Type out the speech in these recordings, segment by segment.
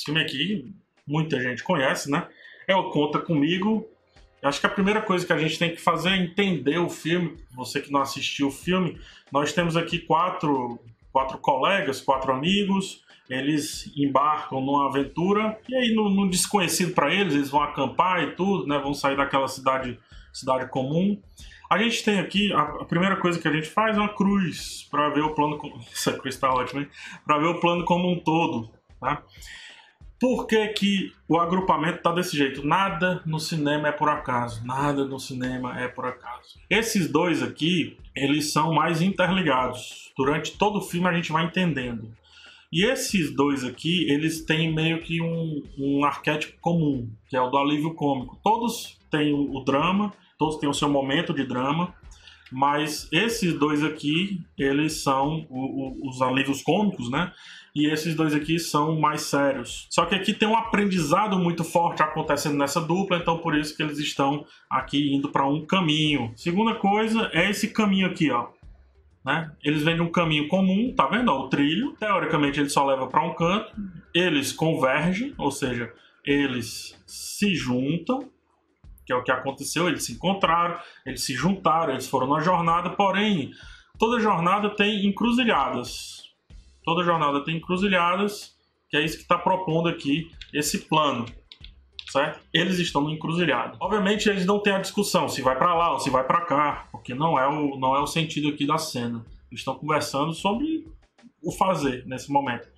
Esse filme aqui, muita gente conhece, né? É o Conta Comigo. Acho que a primeira coisa que a gente tem que fazer é entender o filme. Você que não assistiu o filme, nós temos aqui quatro, quatro colegas, quatro amigos. Eles embarcam numa aventura e aí no, no desconhecido para eles, eles vão acampar e tudo, né? Vão sair daquela cidade, cidade comum. A gente tem aqui, a, primeira coisa que a gente faz é uma cruz para ver o plano. Essa cruz está ótima? Para ver o plano como um todo, tá? Por que, que o agrupamento está desse jeito? Nada no cinema é por acaso. Nada no cinema é por acaso. Esses dois aqui, eles são mais interligados. Durante todo o filme a gente vai entendendo. E esses dois aqui, eles têm meio que um, um arquétipo comum, que é o do alívio cômico. Todos têm o, o drama, todos têm o seu momento de drama, mas esses dois aqui, eles são o, o, os alívios cômicos, né? E esses dois aqui são mais sérios. Só que aqui tem um aprendizado muito forte acontecendo nessa dupla, então por isso que eles estão aqui indo para um caminho. Segunda coisa é esse caminho aqui, ó. Né? Eles vêm de um caminho comum, tá vendo? O trilho. Teoricamente ele só leva para um canto. Eles convergem, ou seja, eles se juntam que é o que aconteceu. Eles se encontraram, eles se juntaram, eles foram na jornada, porém, toda jornada tem encruzilhadas. Toda jornada tem encruzilhadas, que é isso que está propondo aqui esse plano. Certo? Eles estão no encruzilhado. Obviamente eles não têm a discussão se vai para lá ou se vai para cá, porque não é o não é o sentido aqui da cena. Eles estão conversando sobre o fazer nesse momento.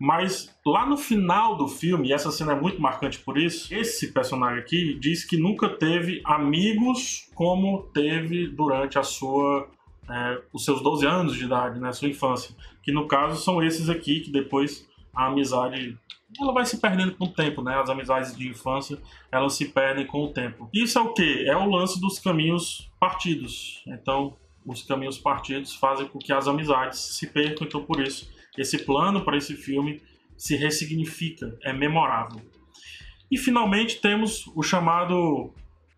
Mas lá no final do filme, e essa cena é muito marcante por isso, esse personagem aqui diz que nunca teve amigos como teve durante a sua é, os seus 12 anos de idade, né, sua infância. Que no caso são esses aqui que depois a amizade ela vai se perdendo com o tempo, né? As amizades de infância, elas se perdem com o tempo. Isso é o que? É o lance dos caminhos partidos. Então, os caminhos partidos fazem com que as amizades se percam, então por isso esse plano para esse filme se ressignifica, é memorável. E finalmente temos o chamado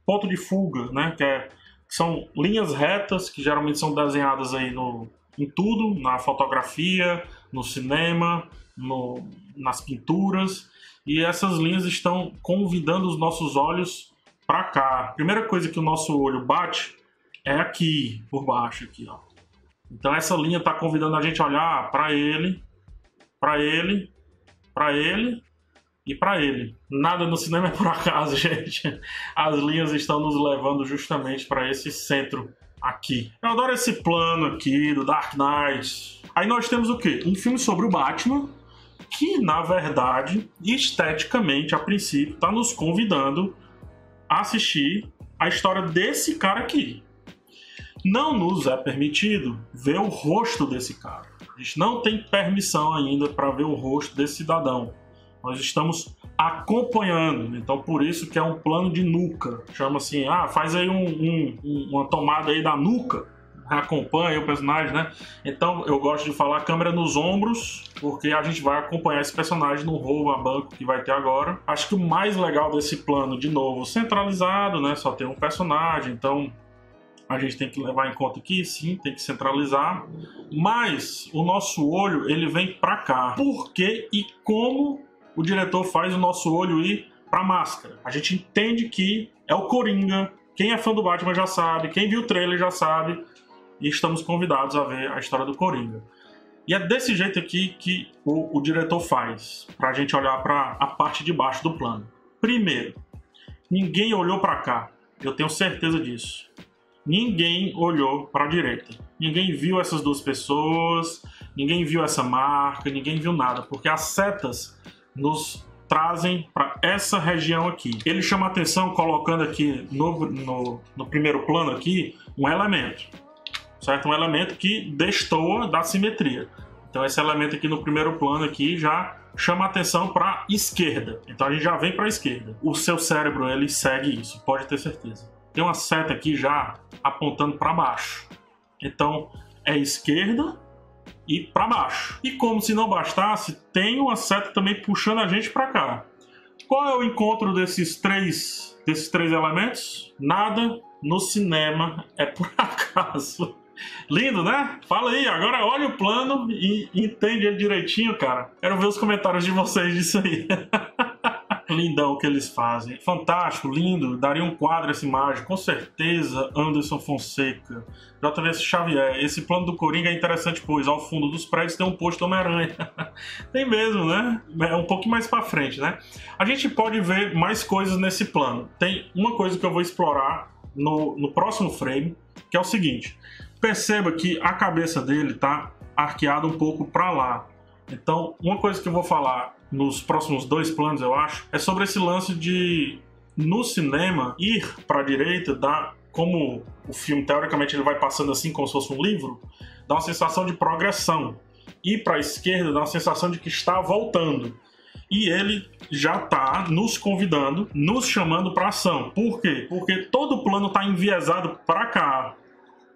ponto de fuga, né? Que é, são linhas retas que geralmente são desenhadas aí no, em tudo, na fotografia, no cinema, no, nas pinturas, e essas linhas estão convidando os nossos olhos para cá. A primeira coisa que o nosso olho bate é aqui, por baixo, aqui, ó. Então essa linha está convidando a gente a olhar para ele, para ele, para ele e para ele. Nada no cinema é por acaso, gente. As linhas estão nos levando justamente para esse centro aqui. Eu adoro esse plano aqui do Dark Knight. Aí nós temos o quê? Um filme sobre o Batman, que na verdade, esteticamente, a princípio, está nos convidando a assistir a história desse cara aqui não nos é permitido ver o rosto desse cara. A gente não tem permissão ainda para ver o rosto desse cidadão. Nós estamos acompanhando, então por isso que é um plano de nuca. Chama assim, ah, faz aí um, um, uma tomada aí da nuca, acompanha o personagem, né? Então eu gosto de falar câmera nos ombros, porque a gente vai acompanhar esse personagem no roubo a banco que vai ter agora. Acho que o mais legal desse plano, de novo, centralizado, né? Só tem um personagem, então a gente tem que levar em conta que sim, tem que centralizar, mas o nosso olho ele vem para cá. Por que e como o diretor faz o nosso olho ir para máscara? A gente entende que é o Coringa. Quem é fã do Batman já sabe, quem viu o trailer já sabe, e estamos convidados a ver a história do Coringa. E é desse jeito aqui que o, o diretor faz, para a gente olhar para a parte de baixo do plano. Primeiro, ninguém olhou para cá. Eu tenho certeza disso ninguém olhou para a direita. Ninguém viu essas duas pessoas, ninguém viu essa marca, ninguém viu nada, porque as setas nos trazem para essa região aqui. Ele chama atenção colocando aqui no, no, no, primeiro plano aqui um elemento, certo? Um elemento que destoa da simetria. Então esse elemento aqui no primeiro plano aqui já chama atenção para esquerda. Então a gente já vem para a esquerda. O seu cérebro ele segue isso, pode ter certeza tem uma seta aqui já apontando para baixo. Então é esquerda e para baixo. E como se não bastasse, tem uma seta também puxando a gente para cá. Qual é o encontro desses três desses três elementos? Nada no cinema é por acaso. Lindo, né? Fala aí, agora olha o plano e entende ele direitinho, cara. Quero ver os comentários de vocês disso aí. lindão que eles fazem. Fantástico, lindo. Daria um quadro essa imagem, com certeza. Anderson Fonseca. JVS Xavier. Esse plano do Coringa é interessante, pois ao fundo dos prédios tem um posto Homem-Aranha. tem mesmo, né? É um pouquinho mais para frente, né? A gente pode ver mais coisas nesse plano. Tem uma coisa que eu vou explorar no, no próximo frame, que é o seguinte. Perceba que a cabeça dele tá arqueada um pouco para lá. Então, uma coisa que eu vou falar nos próximos dois planos, eu acho, é sobre esse lance de no cinema ir para a direita dá como o filme teoricamente ele vai passando assim como se fosse um livro, dá uma sensação de progressão. Ir para a esquerda dá uma sensação de que está voltando. E ele já está nos convidando, nos chamando para ação. Por quê? Porque todo o plano está enviesado para cá.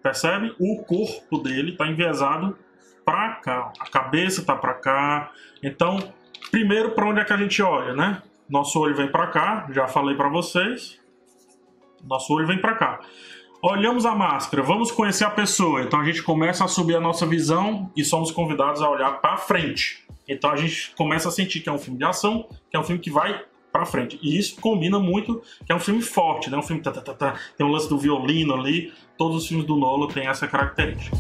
Percebe? O corpo dele está enviesado para cá. A cabeça está para cá. Então, Primeiro, para onde é que a gente olha, né? Nosso olho vem para cá, já falei para vocês. Nosso olho vem para cá. Olhamos a máscara, vamos conhecer a pessoa. Então a gente começa a subir a nossa visão e somos convidados a olhar para frente. Então a gente começa a sentir que é um filme de ação, que é um filme que vai para frente. E isso combina muito, que é um filme forte, né? Um filme tá, tá, tá, tá, tem um lance do violino ali. Todos os filmes do Nolo têm essa característica.